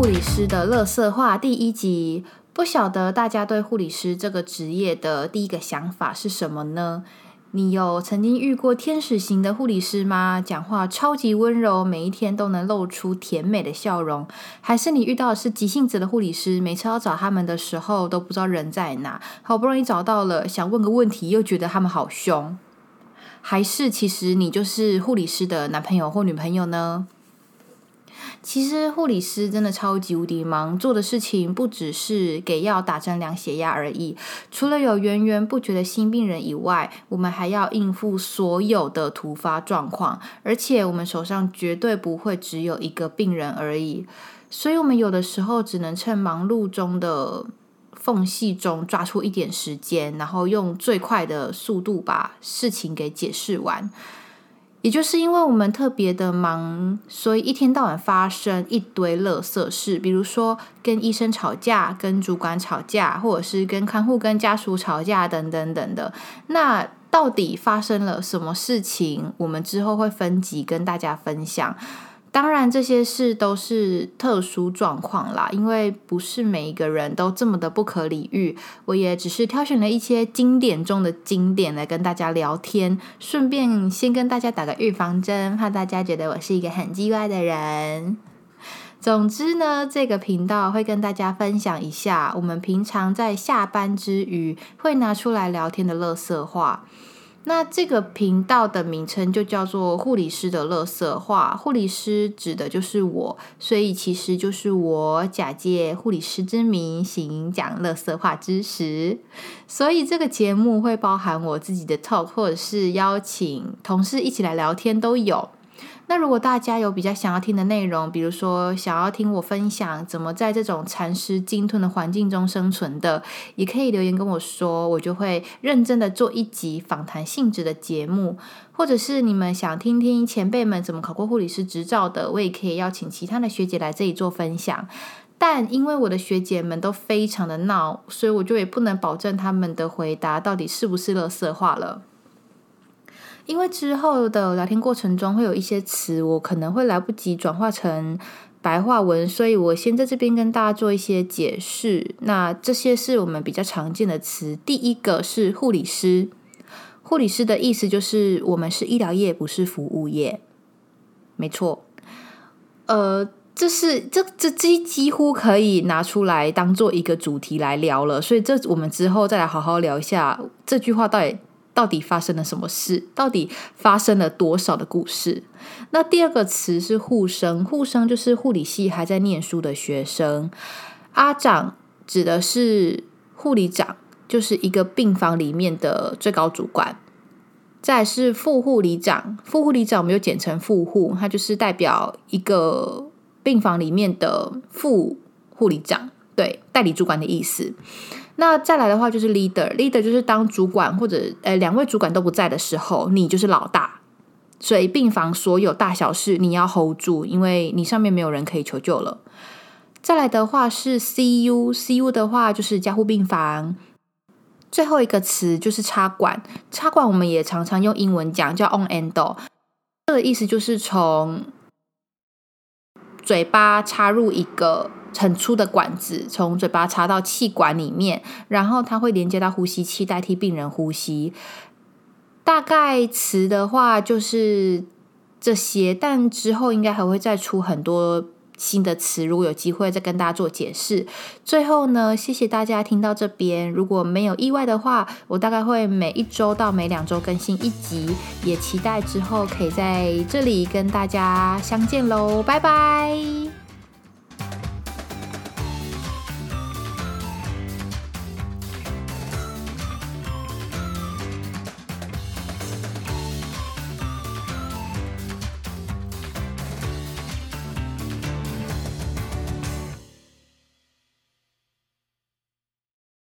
护理师的乐色话第一集。不晓得大家对护理师这个职业的第一个想法是什么呢？你有曾经遇过天使型的护理师吗？讲话超级温柔，每一天都能露出甜美的笑容，还是你遇到的是急性子的护理师？每次要找他们的时候都不知道人在哪，好不容易找到了，想问个问题又觉得他们好凶，还是其实你就是护理师的男朋友或女朋友呢？其实护理师真的超级无敌忙，做的事情不只是给药、打针、量血压而已。除了有源源不绝的新病人以外，我们还要应付所有的突发状况，而且我们手上绝对不会只有一个病人而已。所以，我们有的时候只能趁忙碌中的缝隙中抓出一点时间，然后用最快的速度把事情给解释完。也就是因为我们特别的忙，所以一天到晚发生一堆乐色事，比如说跟医生吵架、跟主管吵架，或者是跟看护、跟家属吵架等等等的。那到底发生了什么事情？我们之后会分级跟大家分享。当然，这些事都是特殊状况啦，因为不是每一个人都这么的不可理喻。我也只是挑选了一些经典中的经典来跟大家聊天，顺便先跟大家打个预防针，怕大家觉得我是一个很叽歪的人。总之呢，这个频道会跟大家分享一下我们平常在下班之余会拿出来聊天的乐色话。那这个频道的名称就叫做护理师的乐色话，护理师指的就是我，所以其实就是我假借护理师之名行讲乐色话知识，所以这个节目会包含我自己的 talk，或者是邀请同事一起来聊天都有。那如果大家有比较想要听的内容，比如说想要听我分享怎么在这种蚕食鲸吞的环境中生存的，也可以留言跟我说，我就会认真的做一集访谈性质的节目。或者是你们想听听前辈们怎么考过护理师执照的，我也可以邀请其他的学姐来这里做分享。但因为我的学姐们都非常的闹，所以我就也不能保证他们的回答到底是不是乐色化了。因为之后的聊天过程中会有一些词，我可能会来不及转化成白话文，所以我先在这边跟大家做一些解释。那这些是我们比较常见的词。第一个是护理师，护理师的意思就是我们是医疗业，不是服务业。没错，呃，这是这这这几乎可以拿出来当做一个主题来聊了。所以这我们之后再来好好聊一下这句话到底。到底发生了什么事？到底发生了多少的故事？那第二个词是护生，护生就是护理系还在念书的学生。阿长指的是护理长，就是一个病房里面的最高主管。再是副护理长，副护理长我们就简称副护，他就是代表一个病房里面的副护理长，对，代理主管的意思。那再来的话就是 leader，leader 就是当主管或者呃两位主管都不在的时候，你就是老大，所以病房所有大小事你要 hold 住，因为你上面没有人可以求救了。再来的话是 CU，CU 的话就是加护病房。最后一个词就是插管，插管我们也常常用英文讲叫 on end，这个意思就是从嘴巴插入一个。很粗的管子从嘴巴插到气管里面，然后它会连接到呼吸器，代替病人呼吸。大概词的话就是这些，但之后应该还会再出很多新的词，如果有机会再跟大家做解释。最后呢，谢谢大家听到这边，如果没有意外的话，我大概会每一周到每两周更新一集，也期待之后可以在这里跟大家相见喽，拜拜。